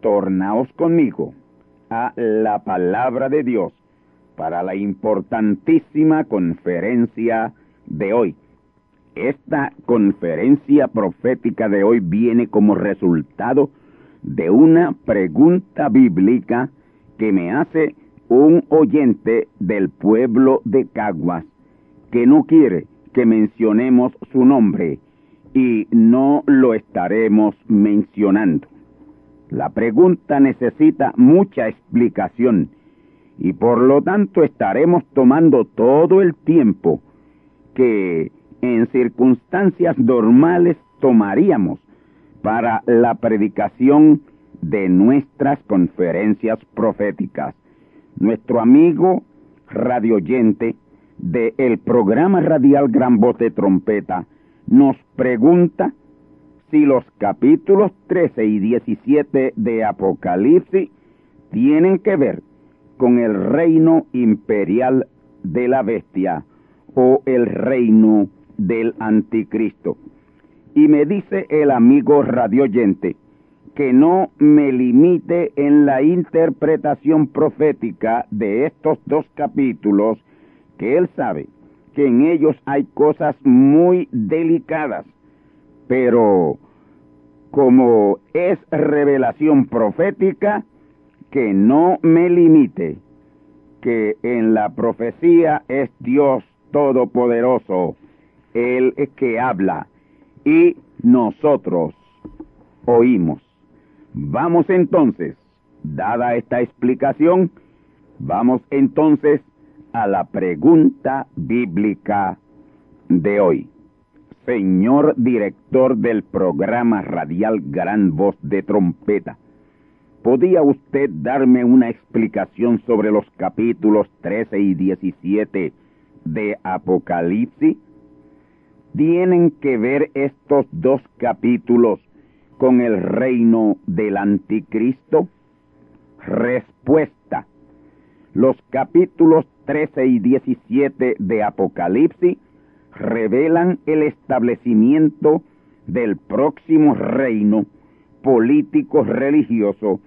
Tornaos conmigo a la palabra de Dios para la importantísima conferencia de hoy. Esta conferencia profética de hoy viene como resultado de una pregunta bíblica que me hace un oyente del pueblo de Caguas que no quiere que mencionemos su nombre y no lo estaremos mencionando. La pregunta necesita mucha explicación y por lo tanto estaremos tomando todo el tiempo que en circunstancias normales tomaríamos para la predicación de nuestras conferencias proféticas. Nuestro amigo radioyente del programa radial Gran Voz de Trompeta nos pregunta si los capítulos 13 y 17 de Apocalipsis tienen que ver con el reino imperial de la bestia o el reino del anticristo. Y me dice el amigo radioyente que no me limite en la interpretación profética de estos dos capítulos, que él sabe que en ellos hay cosas muy delicadas, pero como es revelación profética, que no me limite, que en la profecía es Dios Todopoderoso, el que habla, y nosotros oímos. Vamos entonces, dada esta explicación, vamos entonces a la pregunta bíblica de hoy. Señor director del programa radial Gran Voz de Trompeta, ¿podía usted darme una explicación sobre los capítulos 13 y 17 de Apocalipsis? ¿Tienen que ver estos dos capítulos con el reino del anticristo? Respuesta. Los capítulos 13 y 17 de Apocalipsis revelan el establecimiento del próximo reino político religioso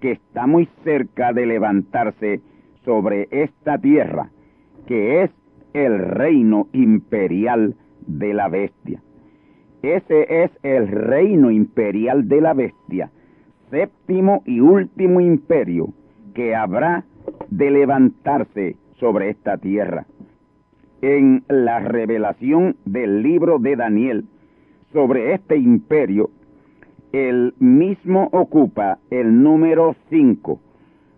que está muy cerca de levantarse sobre esta tierra, que es el reino imperial de la bestia. Ese es el reino imperial de la bestia, séptimo y último imperio que habrá de levantarse sobre esta tierra. En la revelación del libro de Daniel sobre este imperio, el mismo ocupa el número 5,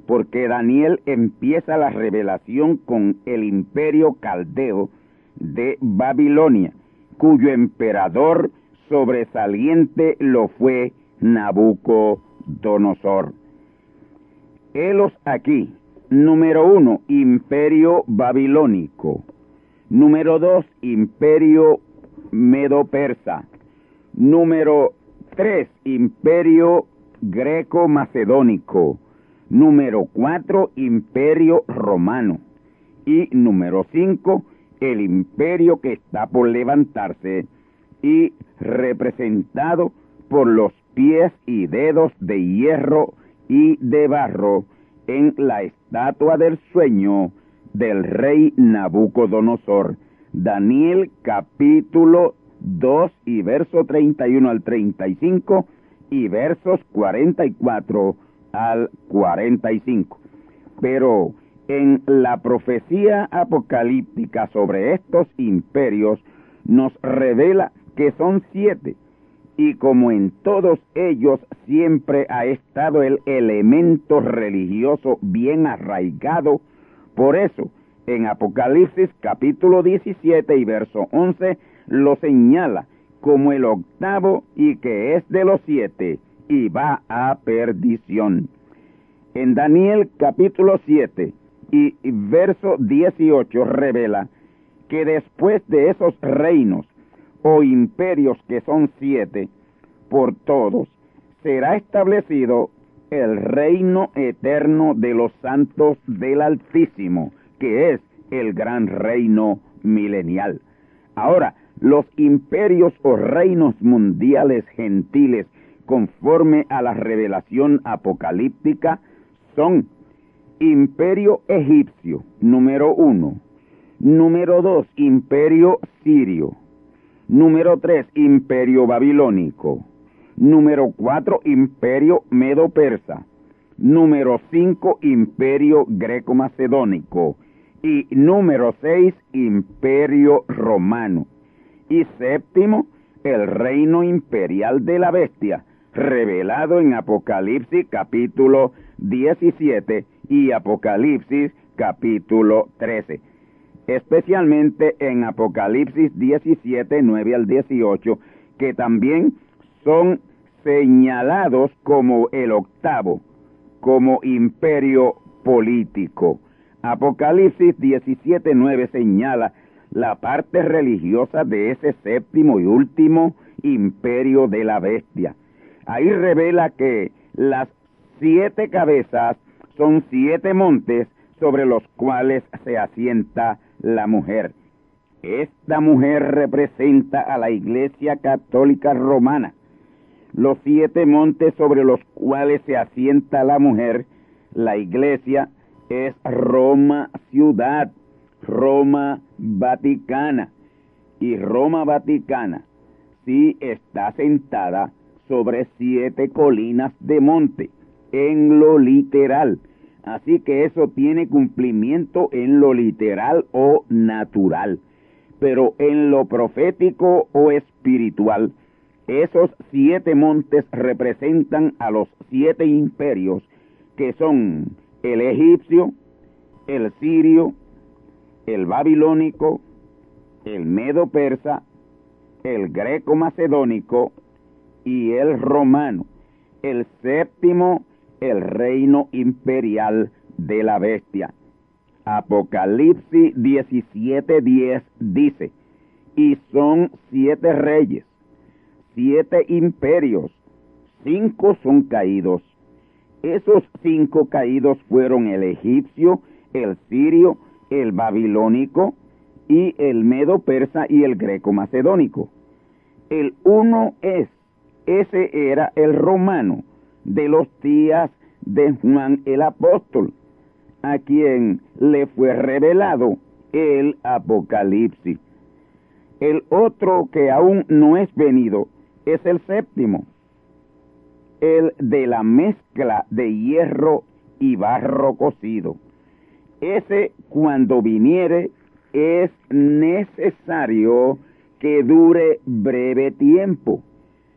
porque Daniel empieza la revelación con el imperio caldeo de Babilonia, cuyo emperador sobresaliente lo fue Nabucodonosor. Helos aquí, número uno, imperio babilónico. Número dos, imperio medo-persa. Número tres, imperio greco-macedónico. Número cuatro, imperio romano. Y número cinco, el imperio que está por levantarse y representado por los pies y dedos de hierro y de barro en la estatua del sueño del rey Nabucodonosor. Daniel capítulo 2 y verso 31 al 35 y versos 44 al 45. Pero en la profecía apocalíptica sobre estos imperios nos revela que son siete, y como en todos ellos siempre ha estado el elemento religioso bien arraigado, por eso en Apocalipsis capítulo 17 y verso 11 lo señala como el octavo y que es de los siete y va a perdición. En Daniel capítulo 7 y verso 18 revela que después de esos reinos o imperios que son siete, por todos, será establecido el reino eterno de los santos del Altísimo, que es el gran reino milenial. Ahora, los imperios o reinos mundiales gentiles, conforme a la revelación apocalíptica, son imperio egipcio, número uno, número dos, imperio sirio, Número 3, imperio babilónico. Número 4, imperio medo-persa. Número 5, imperio greco-macedónico. Y número 6, imperio romano. Y séptimo, el reino imperial de la bestia, revelado en Apocalipsis capítulo 17 y Apocalipsis capítulo 13 especialmente en Apocalipsis 17, 9 al 18, que también son señalados como el octavo, como imperio político. Apocalipsis 17, 9 señala la parte religiosa de ese séptimo y último imperio de la bestia. Ahí revela que las siete cabezas son siete montes sobre los cuales se asienta la mujer. Esta mujer representa a la Iglesia Católica Romana. Los siete montes sobre los cuales se asienta la mujer, la Iglesia, es Roma ciudad, Roma Vaticana. Y Roma Vaticana sí está sentada sobre siete colinas de monte, en lo literal Así que eso tiene cumplimiento en lo literal o natural. Pero en lo profético o espiritual, esos siete montes representan a los siete imperios que son el egipcio, el sirio, el babilónico, el medo persa, el greco macedónico y el romano. El séptimo el reino imperial de la bestia. Apocalipsis 17:10 dice, y son siete reyes, siete imperios, cinco son caídos. Esos cinco caídos fueron el egipcio, el sirio, el babilónico y el medo persa y el greco macedónico. El uno es, ese era el romano, de los días de Juan el apóstol, a quien le fue revelado el Apocalipsis. El otro que aún no es venido es el séptimo, el de la mezcla de hierro y barro cocido. Ese cuando viniere es necesario que dure breve tiempo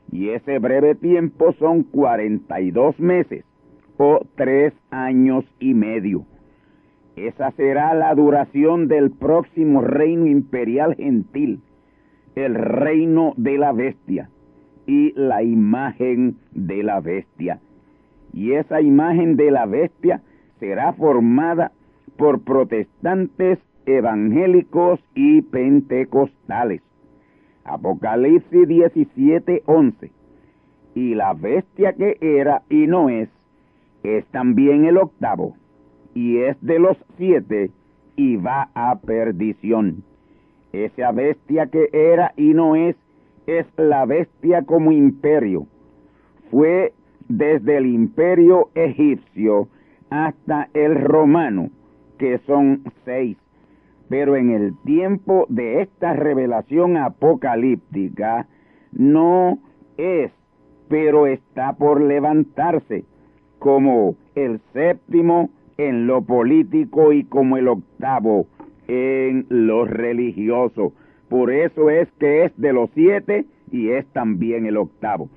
y ese breve tiempo son 42 meses o tres años y medio. Esa será la duración del próximo reino imperial gentil, el reino de la bestia y la imagen de la bestia. Y esa imagen de la bestia será formada por protestantes evangélicos y pentecostales. Apocalipsis 17, 11. Y la bestia que era y no es, es también el octavo, y es de los siete, y va a perdición. Esa bestia que era y no es, es la bestia como imperio. Fue desde el imperio egipcio hasta el romano, que son seis. Pero en el tiempo de esta revelación apocalíptica no es, pero está por levantarse como el séptimo en lo político y como el octavo en lo religioso. Por eso es que es de los siete y es también el octavo.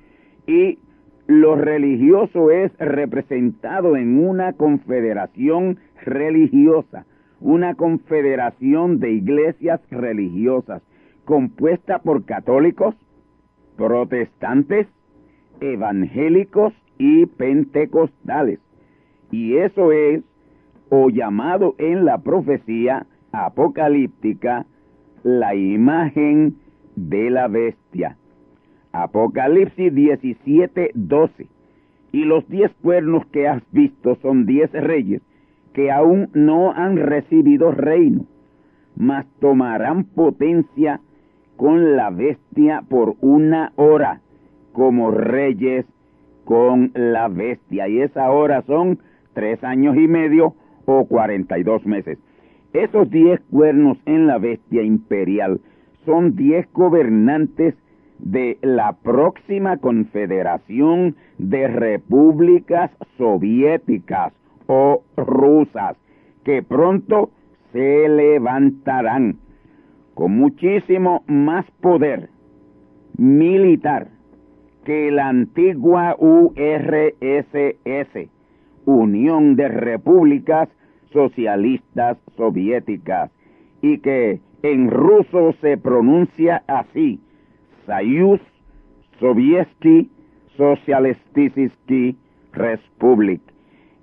Y lo religioso es representado en una confederación religiosa, una confederación de iglesias religiosas compuesta por católicos, protestantes, evangélicos y pentecostales. Y eso es, o llamado en la profecía apocalíptica, la imagen de la bestia. Apocalipsis 17, 12. Y los diez cuernos que has visto son diez reyes que aún no han recibido reino, mas tomarán potencia con la bestia por una hora, como reyes con la bestia. Y esa hora son tres años y medio o cuarenta y dos meses. Esos diez cuernos en la bestia imperial son diez gobernantes de la próxima confederación de repúblicas soviéticas o rusas que pronto se levantarán con muchísimo más poder militar que la antigua URSS, Unión de Repúblicas socialistas soviéticas y que en ruso se pronuncia así, Sayuz Sovietsky Socialistisky Republic.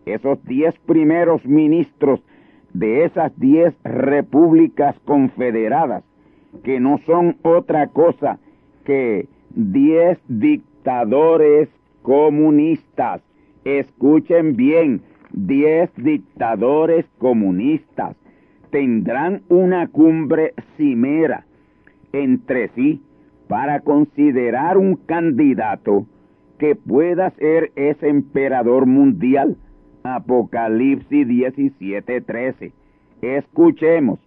Esos diez primeros ministros de esas diez repúblicas confederadas, que no son otra cosa que diez dictadores comunistas. Escuchen bien, diez dictadores comunistas tendrán una cumbre cimera entre sí para considerar un candidato que pueda ser ese emperador mundial. Apocalipsis 17:13. Escuchemos,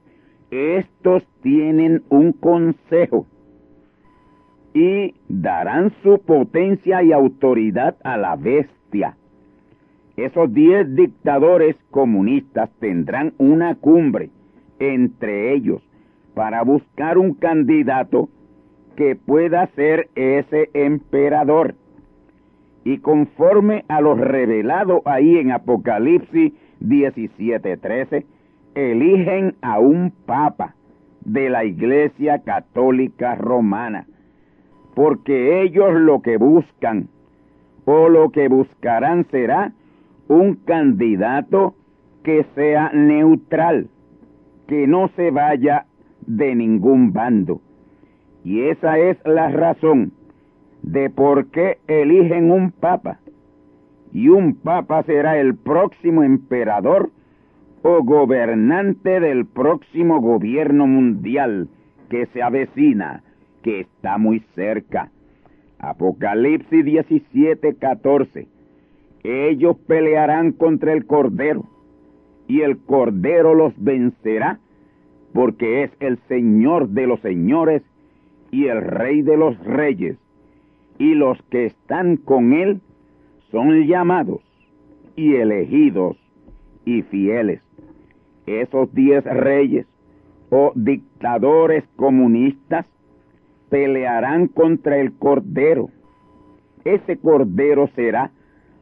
estos tienen un consejo y darán su potencia y autoridad a la bestia esos diez dictadores comunistas tendrán una cumbre entre ellos para buscar un candidato que pueda ser ese emperador. Y conforme a lo revelado ahí en Apocalipsis 17:13, eligen a un papa de la Iglesia Católica Romana, porque ellos lo que buscan o lo que buscarán será un candidato que sea neutral, que no se vaya de ningún bando. Y esa es la razón de por qué eligen un papa. Y un papa será el próximo emperador o gobernante del próximo gobierno mundial que se avecina, que está muy cerca. Apocalipsis 17, 14 ellos pelearán contra el Cordero, y el Cordero los vencerá, porque es el Señor de los señores y el Rey de los reyes, y los que están con él son llamados y elegidos y fieles. Esos diez reyes o dictadores comunistas pelearán contra el Cordero. Ese Cordero será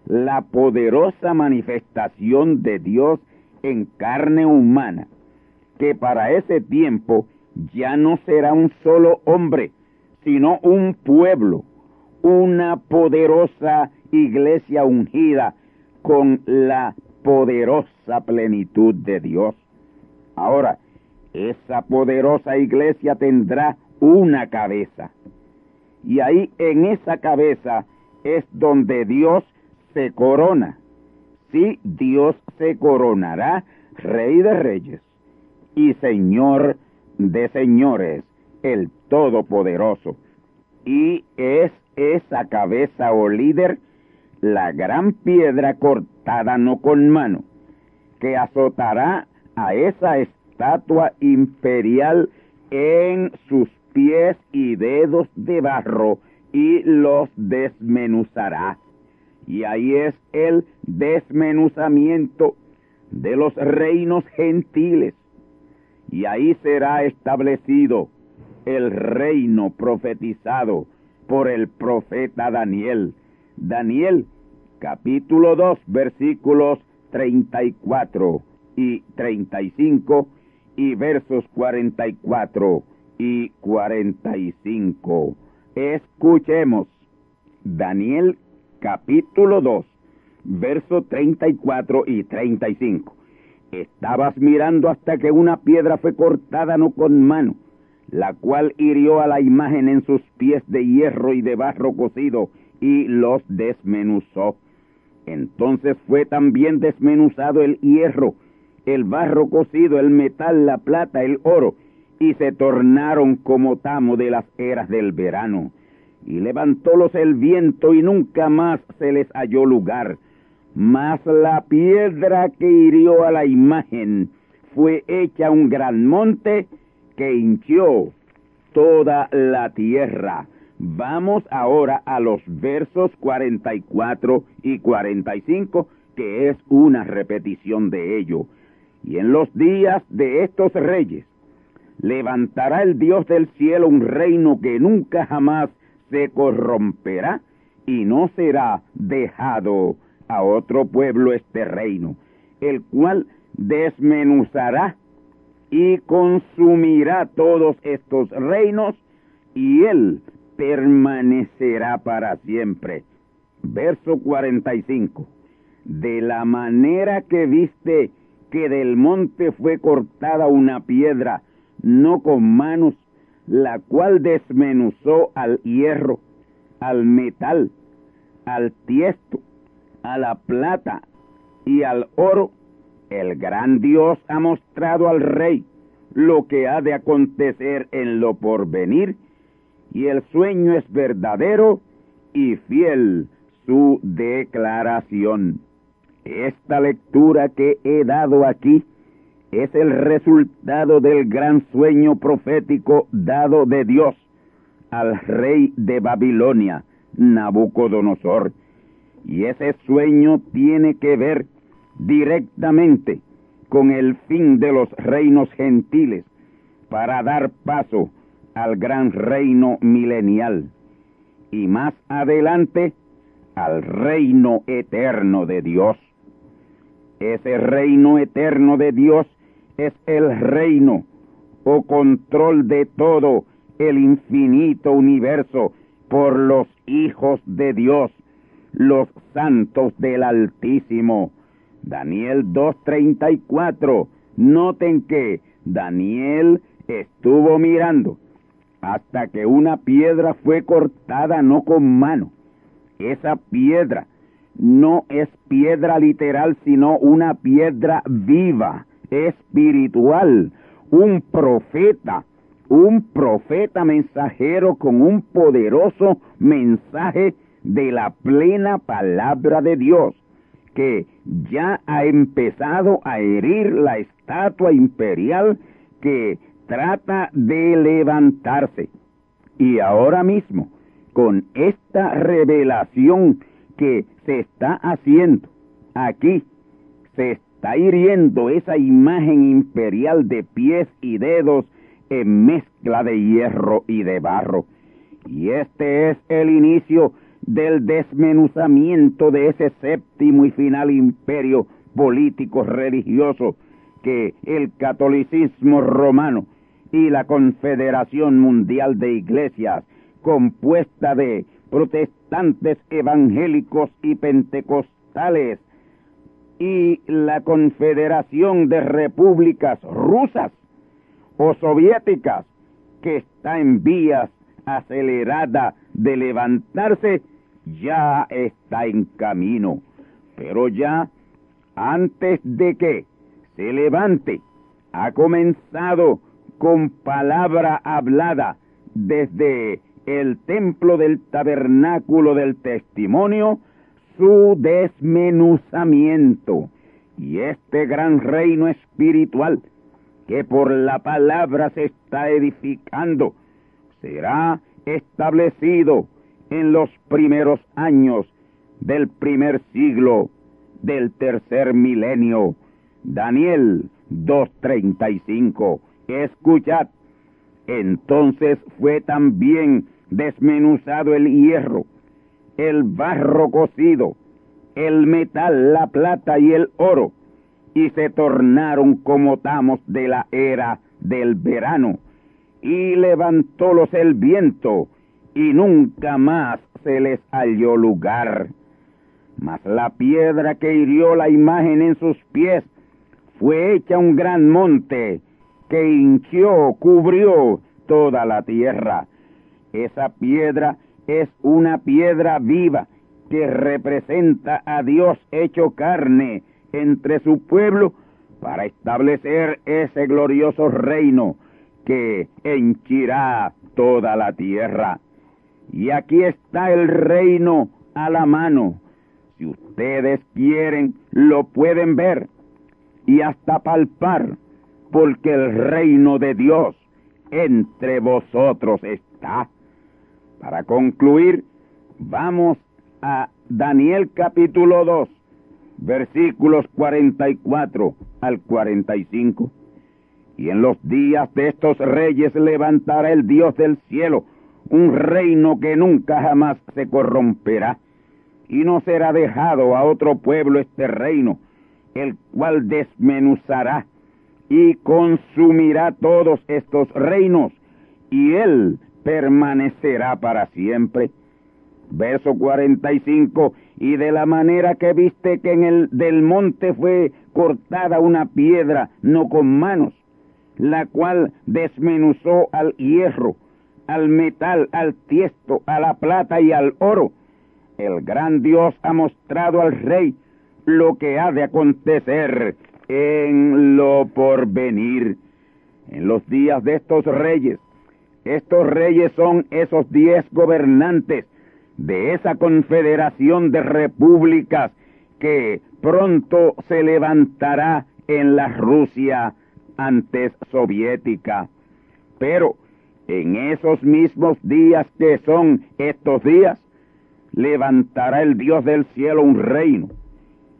la poderosa manifestación de Dios en carne humana, que para ese tiempo ya no será un solo hombre, sino un pueblo, una poderosa iglesia ungida con la poderosa plenitud de Dios. Ahora, esa poderosa iglesia tendrá una cabeza. Y ahí en esa cabeza es donde Dios se corona. Sí, Dios se coronará Rey de Reyes y Señor de Señores, el Todopoderoso. Y es esa cabeza o líder la gran piedra cortada no con mano, que azotará a esa estatua imperial en sus pies y dedos de barro y los desmenuzará. Y ahí es el desmenuzamiento de los reinos gentiles. Y ahí será establecido el reino profetizado por el profeta Daniel. Daniel capítulo 2 versículos 34 y 35 y versos 44 y 45. Escuchemos Daniel capítulo 2 versos 34 y 35. Estabas mirando hasta que una piedra fue cortada no con mano, la cual hirió a la imagen en sus pies de hierro y de barro cocido y los desmenuzó. Entonces fue también desmenuzado el hierro, el barro cocido, el metal, la plata, el oro, y se tornaron como tamo de las eras del verano. Y levantólos el viento y nunca más se les halló lugar. Mas la piedra que hirió a la imagen fue hecha un gran monte que hinchió toda la tierra. Vamos ahora a los versos 44 y 45, que es una repetición de ello. Y en los días de estos reyes levantará el Dios del cielo un reino que nunca jamás se corromperá y no será dejado a otro pueblo este reino, el cual desmenuzará y consumirá todos estos reinos y él permanecerá para siempre. Verso 45. De la manera que viste que del monte fue cortada una piedra, no con manos, la cual desmenuzó al hierro, al metal, al tiesto, a la plata y al oro, el gran Dios ha mostrado al rey lo que ha de acontecer en lo porvenir y el sueño es verdadero y fiel su declaración. Esta lectura que he dado aquí es el resultado del gran sueño profético dado de Dios al rey de Babilonia, Nabucodonosor. Y ese sueño tiene que ver directamente con el fin de los reinos gentiles para dar paso al gran reino milenial y más adelante al reino eterno de Dios. Ese reino eterno de Dios es el reino o control de todo el infinito universo por los hijos de Dios, los santos del Altísimo. Daniel 2.34. Noten que Daniel estuvo mirando hasta que una piedra fue cortada no con mano. Esa piedra no es piedra literal, sino una piedra viva, espiritual, un profeta, un profeta mensajero con un poderoso mensaje de la plena palabra de Dios, que ya ha empezado a herir la estatua imperial que trata de levantarse. Y ahora mismo, con esta revelación que se está haciendo aquí, se está hiriendo esa imagen imperial de pies y dedos en mezcla de hierro y de barro. Y este es el inicio del desmenuzamiento de ese séptimo y final imperio político religioso que el catolicismo romano y la Confederación Mundial de Iglesias, compuesta de protestantes evangélicos y pentecostales, y la Confederación de Repúblicas Rusas o Soviéticas, que está en vías acelerada de levantarse, ya está en camino. Pero ya, antes de que se levante, ha comenzado con palabra hablada desde el templo del tabernáculo del testimonio su desmenuzamiento. Y este gran reino espiritual que por la palabra se está edificando será establecido en los primeros años del primer siglo del tercer milenio. Daniel 2.35. Escuchad. Entonces fue también desmenuzado el hierro, el barro cocido, el metal, la plata y el oro, y se tornaron como tamos de la era del verano, y levantólos el viento, y nunca más se les halló lugar. Mas la piedra que hirió la imagen en sus pies fue hecha un gran monte que hinchió, cubrió toda la tierra. Esa piedra es una piedra viva que representa a Dios hecho carne entre su pueblo para establecer ese glorioso reino que henchirá toda la tierra. Y aquí está el reino a la mano. Si ustedes quieren, lo pueden ver y hasta palpar, porque el reino de Dios entre vosotros está. Para concluir, vamos a Daniel capítulo 2, versículos 44 al 45. Y en los días de estos reyes levantará el Dios del cielo un reino que nunca jamás se corromperá, y no será dejado a otro pueblo este reino, el cual desmenuzará y consumirá todos estos reinos, y él permanecerá para siempre. Verso 45, y de la manera que viste que en el del monte fue cortada una piedra, no con manos, la cual desmenuzó al hierro, al metal, al tiesto, a la plata y al oro. El gran Dios ha mostrado al rey lo que ha de acontecer en lo porvenir. En los días de estos reyes, estos reyes son esos diez gobernantes de esa confederación de repúblicas que pronto se levantará en la Rusia antes soviética. Pero en esos mismos días que son estos días, levantará el Dios del cielo un reino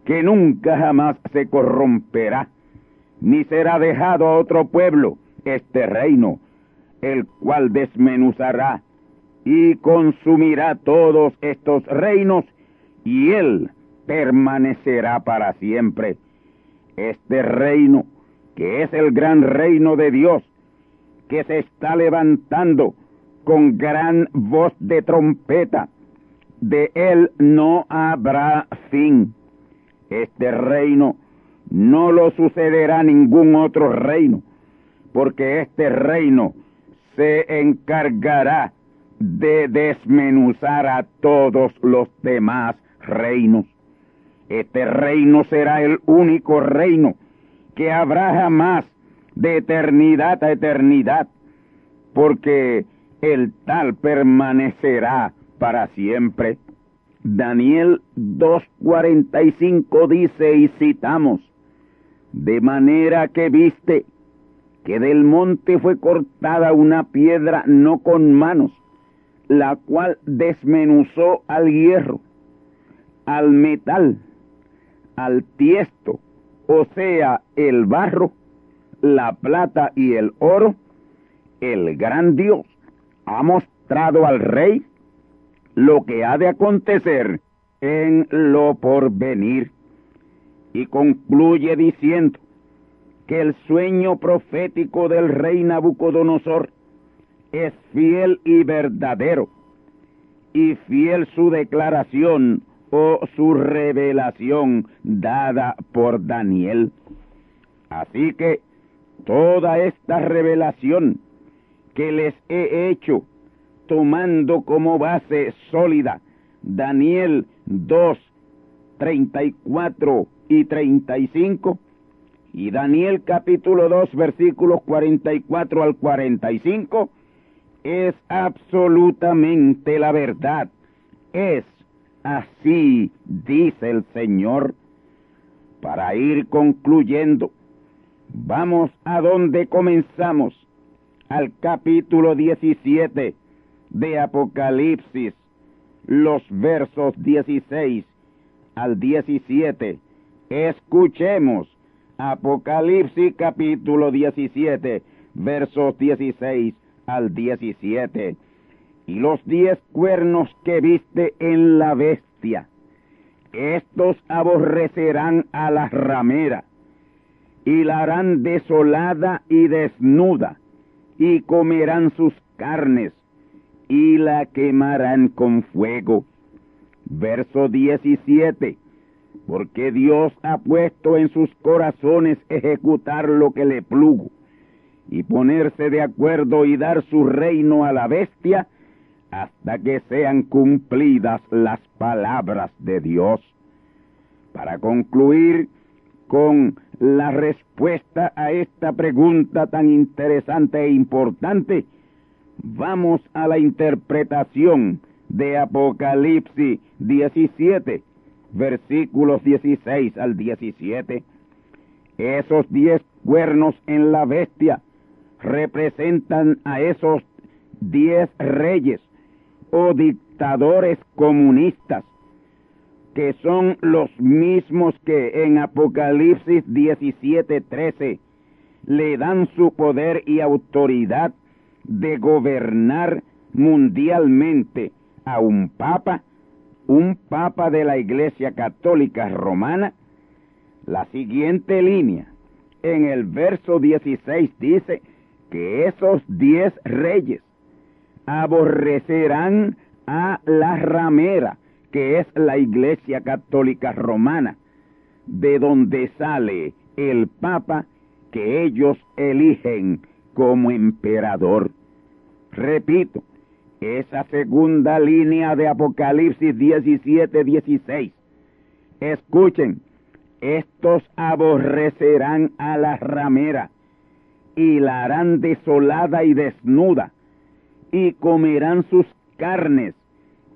que nunca jamás se corromperá, ni será dejado a otro pueblo este reino, el cual desmenuzará y consumirá todos estos reinos, y él permanecerá para siempre. Este reino, que es el gran reino de Dios, que se está levantando con gran voz de trompeta, de él no habrá fin este reino no lo sucederá ningún otro reino, porque este reino se encargará de desmenuzar a todos los demás reinos. Este reino será el único reino que habrá jamás de eternidad a eternidad, porque el tal permanecerá para siempre. Daniel 2.45 dice y citamos, de manera que viste que del monte fue cortada una piedra no con manos, la cual desmenuzó al hierro, al metal, al tiesto, o sea, el barro, la plata y el oro, el gran Dios ha mostrado al rey lo que ha de acontecer en lo porvenir. Y concluye diciendo, que el sueño profético del rey Nabucodonosor es fiel y verdadero, y fiel su declaración o su revelación dada por Daniel. Así que toda esta revelación que les he hecho, tomando como base sólida Daniel 2, 34 y 35, y Daniel capítulo 2 versículos 44 al 45, es absolutamente la verdad. Es así, dice el Señor. Para ir concluyendo, vamos a donde comenzamos, al capítulo 17 de Apocalipsis, los versos 16 al 17. Escuchemos Apocalipsis capítulo 17, versos 16 al 17. Y los diez cuernos que viste en la bestia, estos aborrecerán a la ramera, y la harán desolada y desnuda, y comerán sus carnes, y la quemarán con fuego. Verso 17. Porque Dios ha puesto en sus corazones ejecutar lo que le plugo, y ponerse de acuerdo y dar su reino a la bestia, hasta que sean cumplidas las palabras de Dios. Para concluir con la respuesta a esta pregunta tan interesante e importante, vamos a la interpretación de Apocalipsis 17, versículos 16 al 17. Esos diez cuernos en la bestia representan a esos diez reyes o dictadores comunistas, que son los mismos que en Apocalipsis 17:13 le dan su poder y autoridad de gobernar mundialmente a un papa, un papa de la Iglesia Católica Romana. La siguiente línea, en el verso 16 dice que esos diez reyes aborrecerán a la ramera, que es la Iglesia Católica Romana, de donde sale el Papa que ellos eligen como emperador. Repito, esa segunda línea de Apocalipsis 17, 16. Escuchen, estos aborrecerán a la ramera y la harán desolada y desnuda y comerán sus carnes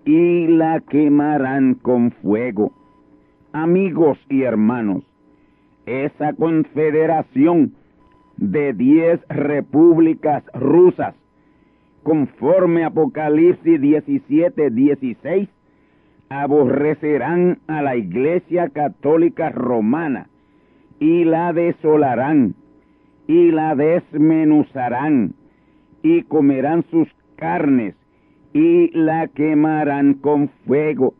y la quemarán con fuego. Amigos y hermanos, esa confederación de diez repúblicas rusas, conforme Apocalipsis 17, 16, aborrecerán a la Iglesia Católica Romana y la desolarán y la desmenuzarán y comerán sus carnes y la quemarán con fuego.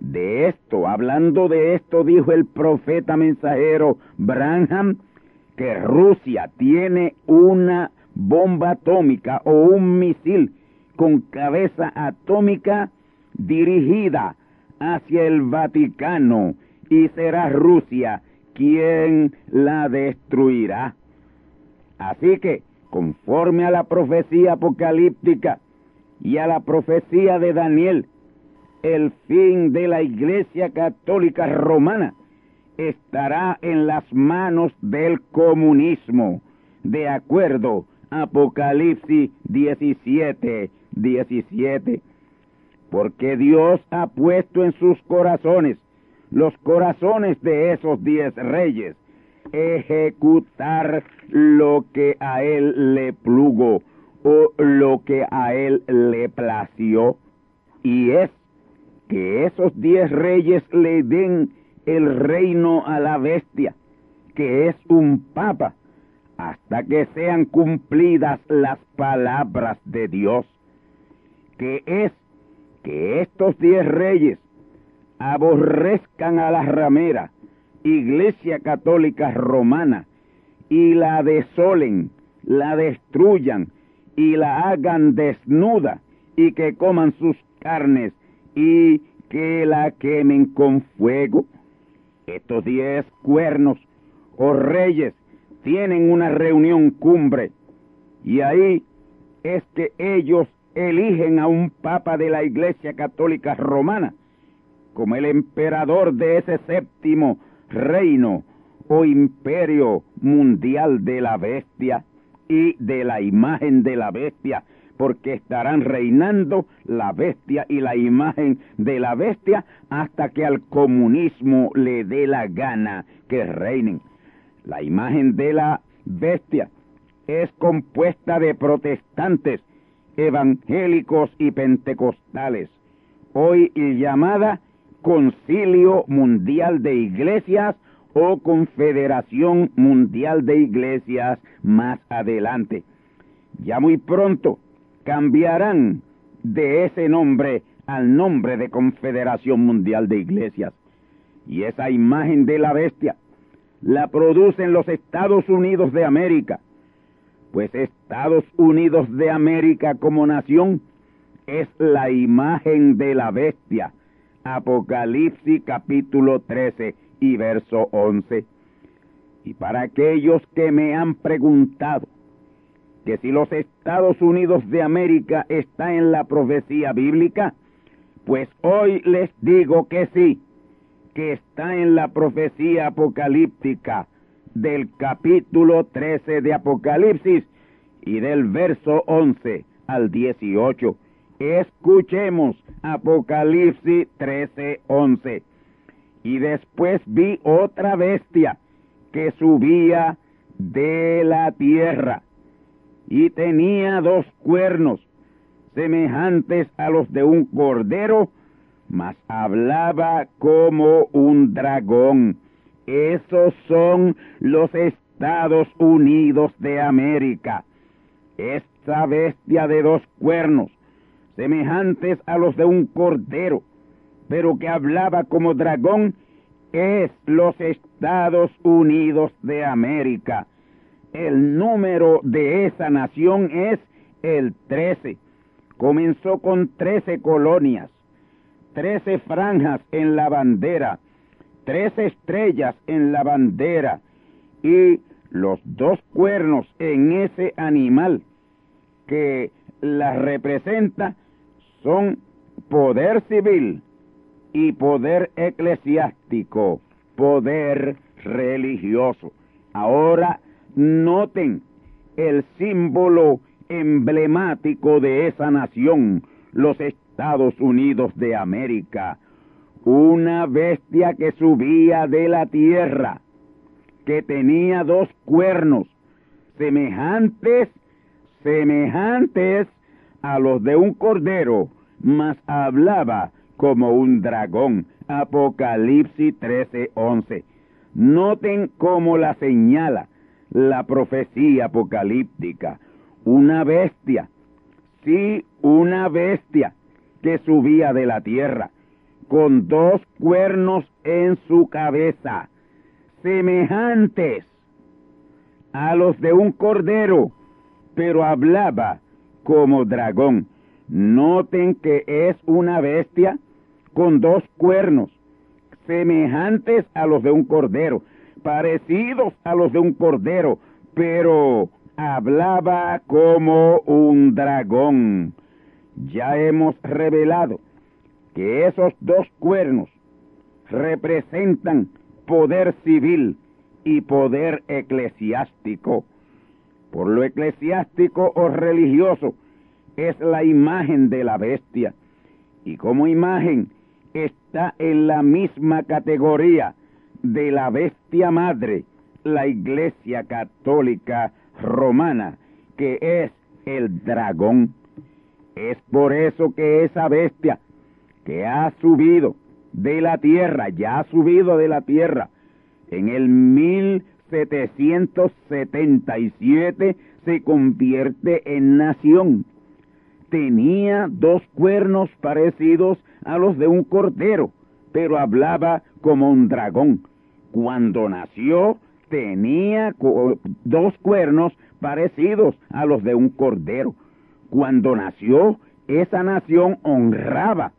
De esto, hablando de esto, dijo el profeta mensajero Branham, que Rusia tiene una bomba atómica o un misil con cabeza atómica dirigida hacia el Vaticano y será Rusia quien la destruirá. Así que conforme a la profecía apocalíptica y a la profecía de Daniel, el fin de la Iglesia Católica Romana estará en las manos del comunismo, de acuerdo Apocalipsis 17, 17. Porque Dios ha puesto en sus corazones los corazones de esos diez reyes ejecutar lo que a él le plugo o lo que a él le plació. Y es que esos diez reyes le den el reino a la bestia, que es un papa, hasta que sean cumplidas las palabras de Dios, que es que estos diez reyes aborrezcan a la ramera, Iglesia Católica Romana, y la desolen, la destruyan y la hagan desnuda y que coman sus carnes y que la quemen con fuego. Estos diez cuernos o reyes tienen una reunión cumbre y ahí es que ellos eligen a un papa de la Iglesia Católica Romana como el emperador de ese séptimo reino o imperio mundial de la bestia y de la imagen de la bestia, porque estarán reinando la bestia y la imagen de la bestia hasta que al comunismo le dé la gana que reinen. La imagen de la bestia es compuesta de protestantes, evangélicos y pentecostales, hoy llamada Concilio Mundial de Iglesias o Confederación Mundial de Iglesias más adelante. Ya muy pronto cambiarán de ese nombre al nombre de Confederación Mundial de Iglesias. Y esa imagen de la bestia la producen los Estados Unidos de América, pues Estados Unidos de América como nación es la imagen de la bestia. Apocalipsis capítulo 13 y verso 11. Y para aquellos que me han preguntado que si los Estados Unidos de América está en la profecía bíblica, pues hoy les digo que sí, que está en la profecía apocalíptica del capítulo 13 de Apocalipsis y del verso 11 al 18. Escuchemos Apocalipsis 13, 11. Y después vi otra bestia que subía de la tierra y tenía dos cuernos semejantes a los de un cordero, mas hablaba como un dragón. Esos son los Estados Unidos de América. Esta bestia de dos cuernos, semejantes a los de un cordero, pero que hablaba como dragón, es los Estados Unidos de América. El número de esa nación es el 13. Comenzó con 13 colonias, 13 franjas en la bandera, 13 estrellas en la bandera y los dos cuernos en ese animal que la representa son poder civil, y poder eclesiástico, poder religioso. Ahora noten el símbolo emblemático de esa nación, los Estados Unidos de América, una bestia que subía de la tierra, que tenía dos cuernos, semejantes, semejantes a los de un cordero, mas hablaba como un dragón. Apocalipsis 13:11. Noten cómo la señala la profecía apocalíptica. Una bestia, sí, una bestia que subía de la tierra, con dos cuernos en su cabeza, semejantes a los de un cordero, pero hablaba como dragón. Noten que es una bestia con dos cuernos, semejantes a los de un cordero, parecidos a los de un cordero, pero hablaba como un dragón. Ya hemos revelado que esos dos cuernos representan poder civil y poder eclesiástico. Por lo eclesiástico o religioso es la imagen de la bestia. Y como imagen está en la misma categoría de la bestia madre, la Iglesia Católica Romana, que es el dragón. Es por eso que esa bestia que ha subido de la tierra, ya ha subido de la tierra, en el 1777 se convierte en nación. Tenía dos cuernos parecidos a los de un cordero, pero hablaba como un dragón. Cuando nació, tenía dos cuernos parecidos a los de un cordero. Cuando nació, esa nación honraba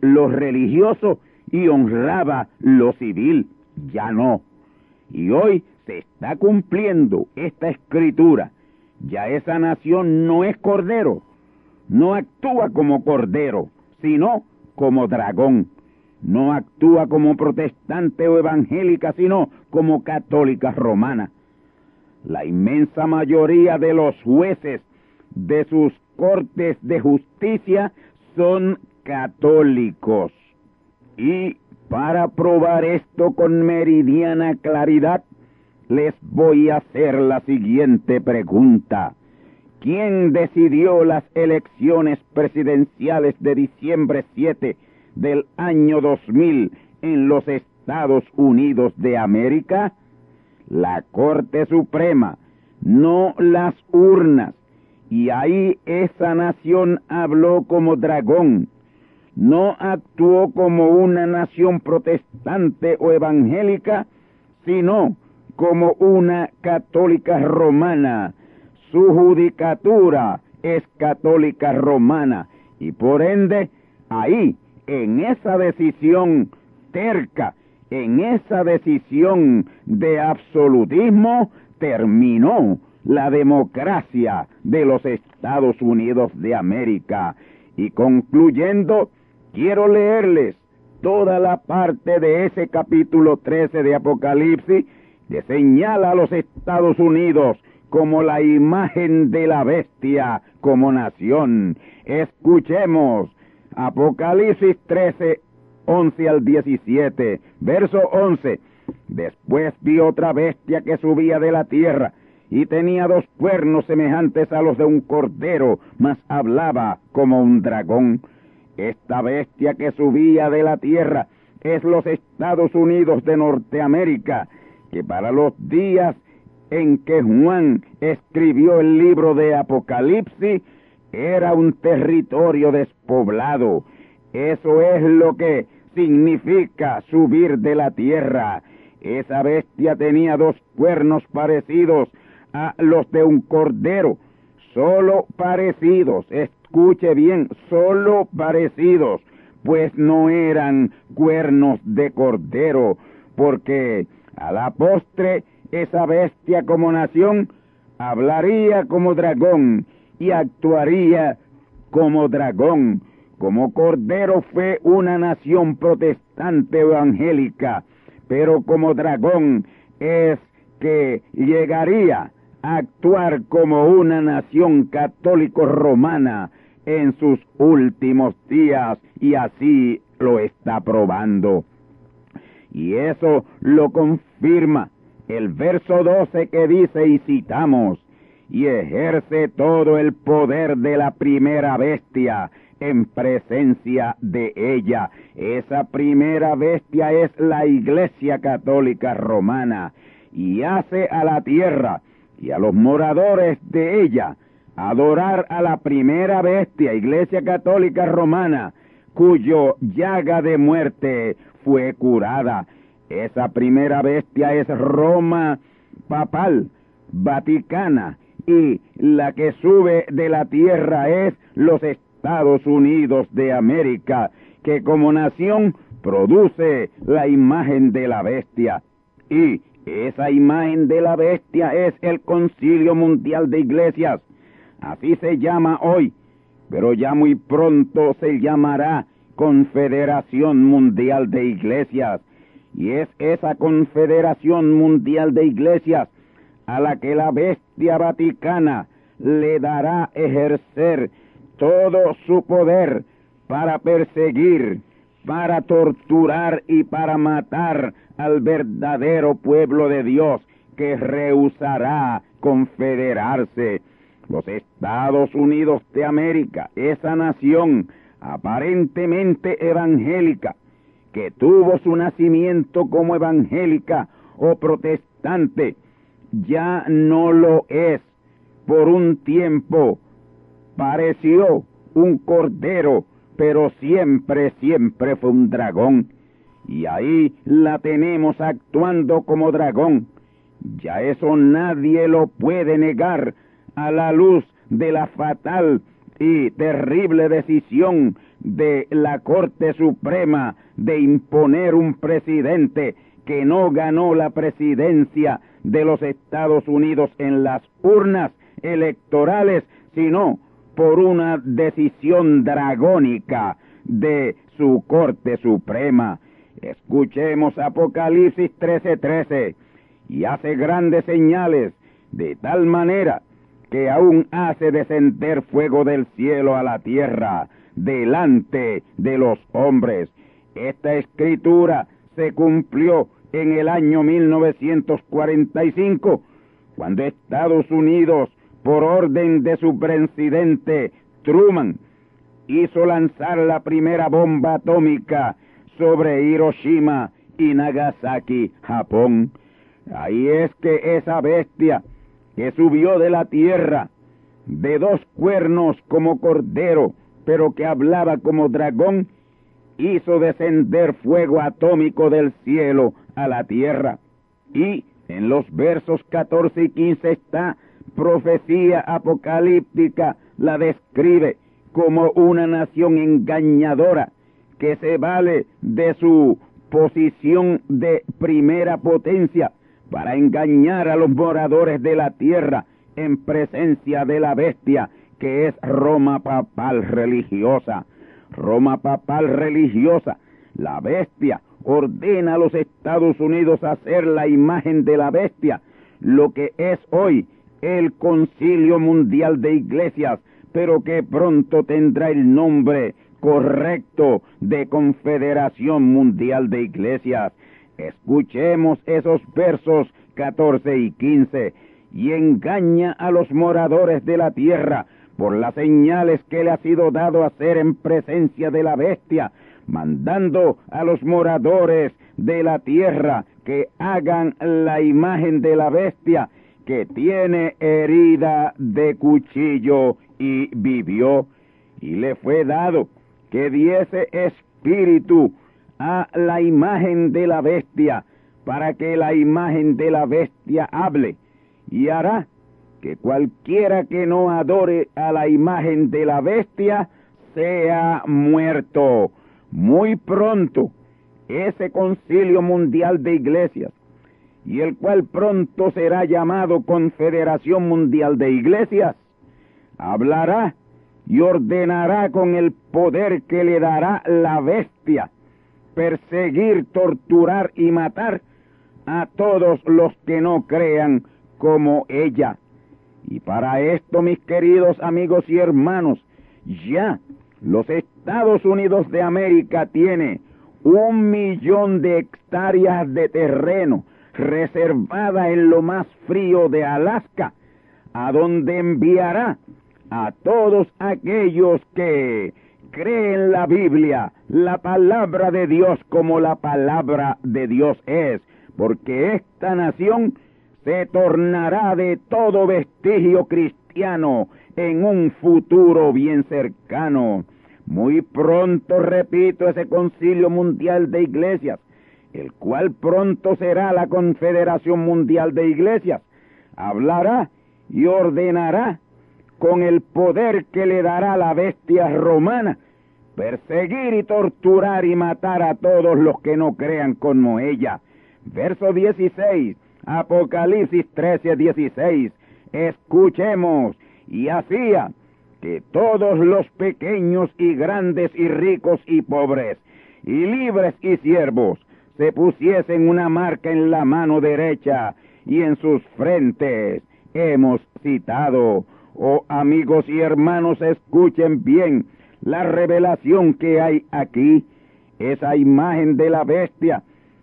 lo religioso y honraba lo civil. Ya no. Y hoy se está cumpliendo esta escritura. Ya esa nación no es cordero, no actúa como cordero, sino como dragón. No actúa como protestante o evangélica, sino como católica romana. La inmensa mayoría de los jueces de sus cortes de justicia son católicos. Y para probar esto con meridiana claridad, les voy a hacer la siguiente pregunta. ¿Quién decidió las elecciones presidenciales de diciembre 7 del año 2000 en los Estados Unidos de América? La Corte Suprema, no las urnas. Y ahí esa nación habló como dragón, no actuó como una nación protestante o evangélica, sino como una católica romana. Su judicatura es católica romana y por ende ahí, en esa decisión terca, en esa decisión de absolutismo, terminó la democracia de los Estados Unidos de América. Y concluyendo, quiero leerles toda la parte de ese capítulo 13 de Apocalipsis que señala a los Estados Unidos como la imagen de la bestia como nación. Escuchemos Apocalipsis 13, 11 al 17, verso 11. Después vi otra bestia que subía de la tierra y tenía dos cuernos semejantes a los de un cordero, mas hablaba como un dragón esta bestia que subía de la tierra es los Estados Unidos de Norteamérica, que para los días en que Juan escribió el libro de Apocalipsis era un territorio despoblado. Eso es lo que significa subir de la tierra. Esa bestia tenía dos cuernos parecidos a los de un cordero, solo parecidos, escuche bien, solo parecidos, pues no eran cuernos de cordero, porque a la postre esa bestia como nación hablaría como dragón y actuaría como dragón. Como cordero fue una nación protestante evangélica, pero como dragón es que llegaría actuar como una nación católico romana en sus últimos días y así lo está probando. Y eso lo confirma el verso 12 que dice y citamos, y ejerce todo el poder de la primera bestia en presencia de ella. Esa primera bestia es la Iglesia Católica Romana y hace a la tierra y a los moradores de ella adorar a la primera bestia, Iglesia Católica Romana, cuyo llaga de muerte fue curada. Esa primera bestia es Roma papal, vaticana, y la que sube de la tierra es los Estados Unidos de América, que como nación produce la imagen de la bestia. Y esa imagen de la bestia es el Concilio Mundial de Iglesias, Así se llama hoy, pero ya muy pronto se llamará Confederación Mundial de Iglesias. Y es esa Confederación Mundial de Iglesias a la que la bestia vaticana le dará ejercer todo su poder para perseguir, para torturar y para matar al verdadero pueblo de Dios que rehusará confederarse los Estados Unidos de América, esa nación aparentemente evangélica, que tuvo su nacimiento como evangélica o protestante, ya no lo es. Por un tiempo pareció un cordero, pero siempre, siempre fue un dragón. Y ahí la tenemos actuando como dragón. Ya eso nadie lo puede negar a la luz de la fatal y terrible decisión de la Corte Suprema de imponer un presidente que no ganó la presidencia de los Estados Unidos en las urnas electorales, sino por una decisión dragónica de su Corte Suprema. Escuchemos Apocalipsis 13:13 y hace grandes señales de tal manera que aún hace descender fuego del cielo a la tierra delante de los hombres. Esta escritura se cumplió en el año 1945, cuando Estados Unidos, por orden de su presidente Truman, hizo lanzar la primera bomba atómica sobre Hiroshima y Nagasaki, Japón. Ahí es que esa bestia que subió de la tierra, de dos cuernos como cordero, pero que hablaba como dragón, hizo descender fuego atómico del cielo a la tierra. Y en los versos 14 y 15 está profecía apocalíptica, la describe como una nación engañadora que se vale de su posición de primera potencia para engañar a los moradores de la tierra en presencia de la bestia que es Roma papal religiosa. Roma papal religiosa, la bestia, ordena a los Estados Unidos hacer la imagen de la bestia, lo que es hoy el Concilio Mundial de Iglesias, pero que pronto tendrá el nombre correcto de Confederación Mundial de Iglesias. Escuchemos esos versos 14 y 15 y engaña a los moradores de la tierra por las señales que le ha sido dado hacer en presencia de la bestia, mandando a los moradores de la tierra que hagan la imagen de la bestia que tiene herida de cuchillo y vivió, y le fue dado que diese espíritu a la imagen de la bestia, para que la imagen de la bestia hable, y hará que cualquiera que no adore a la imagen de la bestia sea muerto. Muy pronto, ese concilio mundial de iglesias, y el cual pronto será llamado Confederación Mundial de Iglesias, hablará y ordenará con el poder que le dará la bestia perseguir, torturar y matar a todos los que no crean como ella. Y para esto, mis queridos amigos y hermanos, ya los Estados Unidos de América tiene un millón de hectáreas de terreno reservada en lo más frío de Alaska, a donde enviará a todos aquellos que creen la Biblia, la palabra de Dios como la palabra de Dios es, porque esta nación se tornará de todo vestigio cristiano en un futuro bien cercano. Muy pronto, repito, ese concilio mundial de iglesias, el cual pronto será la Confederación Mundial de Iglesias, hablará y ordenará con el poder que le dará la bestia romana, perseguir y torturar y matar a todos los que no crean como ella. Verso 16 Apocalipsis 13, 16. Escuchemos. Y hacía que todos los pequeños y grandes y ricos y pobres, y libres y siervos, se pusiesen una marca en la mano derecha y en sus frentes. Hemos citado, oh amigos y hermanos, escuchen bien la revelación que hay aquí, esa imagen de la bestia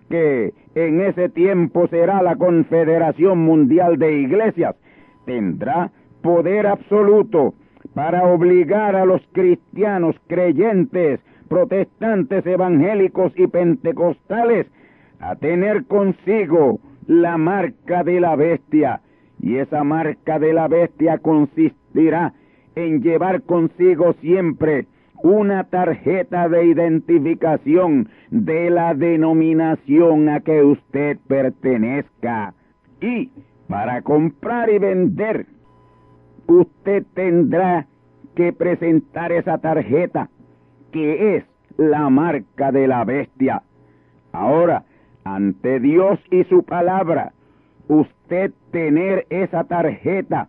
que en ese tiempo será la Confederación Mundial de Iglesias, tendrá poder absoluto para obligar a los cristianos creyentes, protestantes, evangélicos y pentecostales a tener consigo la marca de la bestia. Y esa marca de la bestia consistirá en llevar consigo siempre una tarjeta de identificación de la denominación a que usted pertenezca. Y para comprar y vender, usted tendrá que presentar esa tarjeta que es la marca de la bestia. Ahora, ante Dios y su palabra, usted tener esa tarjeta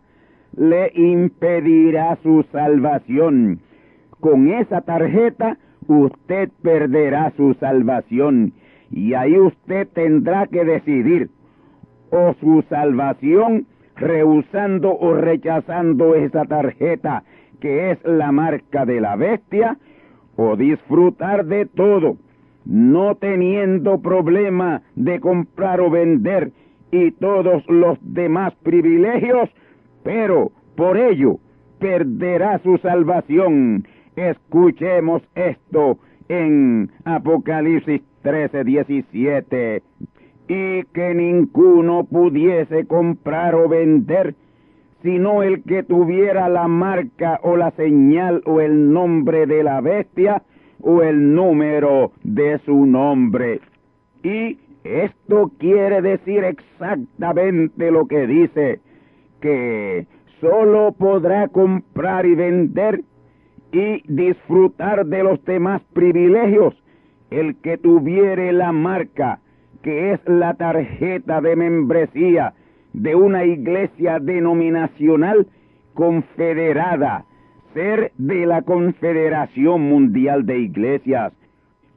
le impedirá su salvación. Con esa tarjeta usted perderá su salvación y ahí usted tendrá que decidir o su salvación rehusando o rechazando esa tarjeta que es la marca de la bestia o disfrutar de todo, no teniendo problema de comprar o vender y todos los demás privilegios, pero por ello perderá su salvación. Escuchemos esto en Apocalipsis 13, 17. Y que ninguno pudiese comprar o vender sino el que tuviera la marca o la señal o el nombre de la bestia o el número de su nombre. Y esto quiere decir exactamente lo que dice, que solo podrá comprar y vender y disfrutar de los demás privilegios el que tuviere la marca, que es la tarjeta de membresía, de una iglesia denominacional confederada, ser de la Confederación Mundial de Iglesias,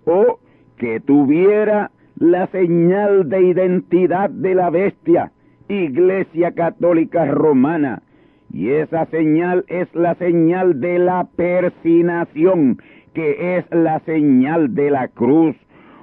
o que tuviera la señal de identidad de la bestia, Iglesia Católica Romana, y esa señal es la señal de la persinación, que es la señal de la cruz,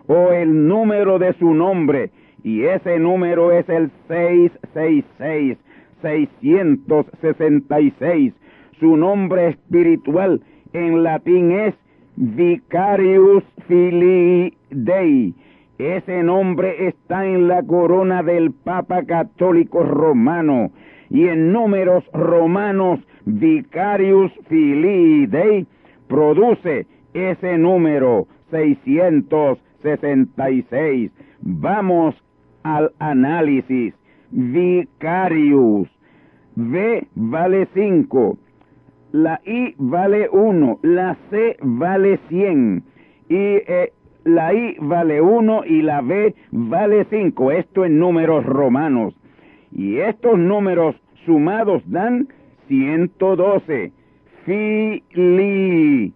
o el número de su nombre, y ese número es el 666, 666. Su nombre espiritual en latín es Vicarius Filii Dei. Ese nombre está en la corona del Papa Católico Romano y en números romanos Vicarius Filii Dei produce ese número 666. Vamos al análisis. Vicarius. V vale 5. La I vale 1. La C vale 100. Y eh, la I vale 1 y la B vale 5. Esto en números romanos. Y estos números sumados dan 112. Fili.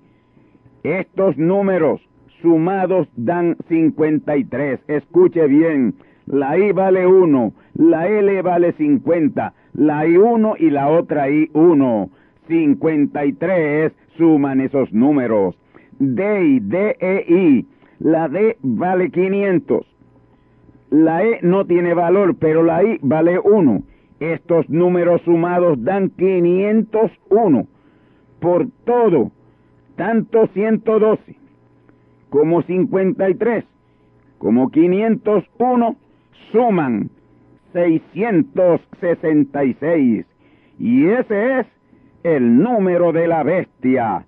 Estos números sumados dan 53. Escuche bien la I vale 1, la L vale 50, la I1 y la otra I1. 53 suman esos números. D, D, E, I. La D vale 500. La E no tiene valor, pero la I vale 1. Estos números sumados dan 501. Por todo, tanto 112 como 53 como 501 suman 666. Y ese es el número de la bestia.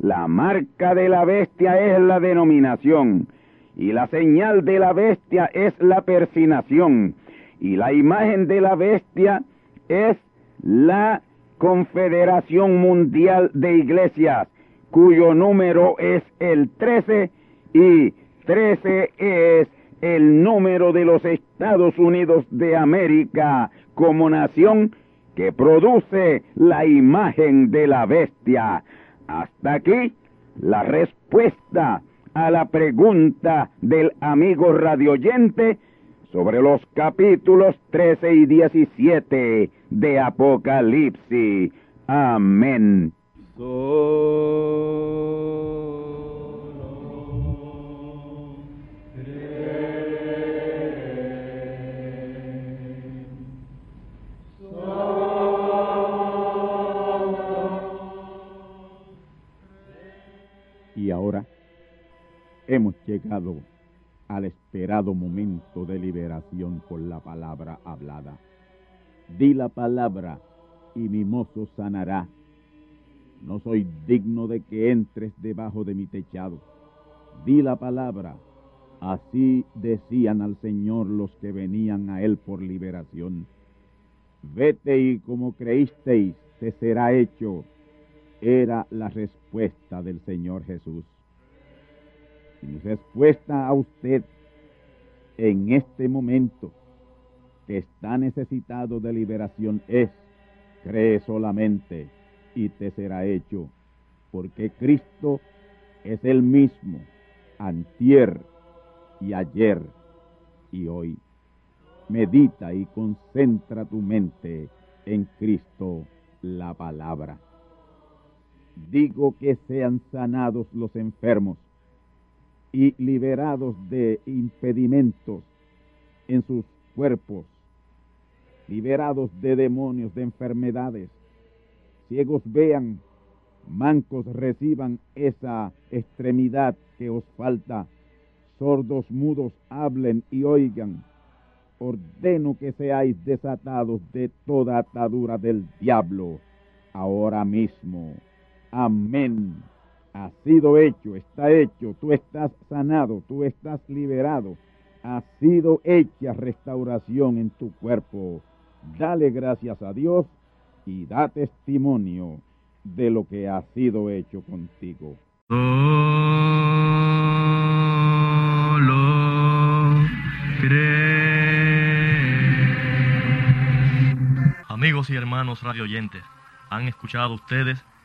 La marca de la bestia es la denominación. Y la señal de la bestia es la persinación. Y la imagen de la bestia es la Confederación Mundial de Iglesias, cuyo número es el 13 y 13 es el número de los Estados Unidos de América como nación que produce la imagen de la bestia. Hasta aquí la respuesta a la pregunta del amigo radioyente sobre los capítulos 13 y 17 de Apocalipsis. Amén. Al esperado momento de liberación por la palabra hablada. Di la palabra y mi mozo sanará. No soy digno de que entres debajo de mi techado. Di la palabra Así decían al Señor los que venían a Él por liberación. Vete y como creísteis, te será hecho. Era la respuesta del Señor Jesús. Mi respuesta a usted en este momento que está necesitado de liberación es, cree solamente y te será hecho, porque Cristo es el mismo, antier y ayer y hoy. Medita y concentra tu mente en Cristo la palabra. Digo que sean sanados los enfermos y liberados de impedimentos en sus cuerpos, liberados de demonios, de enfermedades. Ciegos vean, mancos reciban esa extremidad que os falta, sordos mudos hablen y oigan. Ordeno que seáis desatados de toda atadura del diablo ahora mismo. Amén. Ha sido hecho, está hecho, tú estás sanado, tú estás liberado. Ha sido hecha restauración en tu cuerpo. Dale gracias a Dios y da testimonio de lo que ha sido hecho contigo. Amigos y hermanos radioyentes, han escuchado ustedes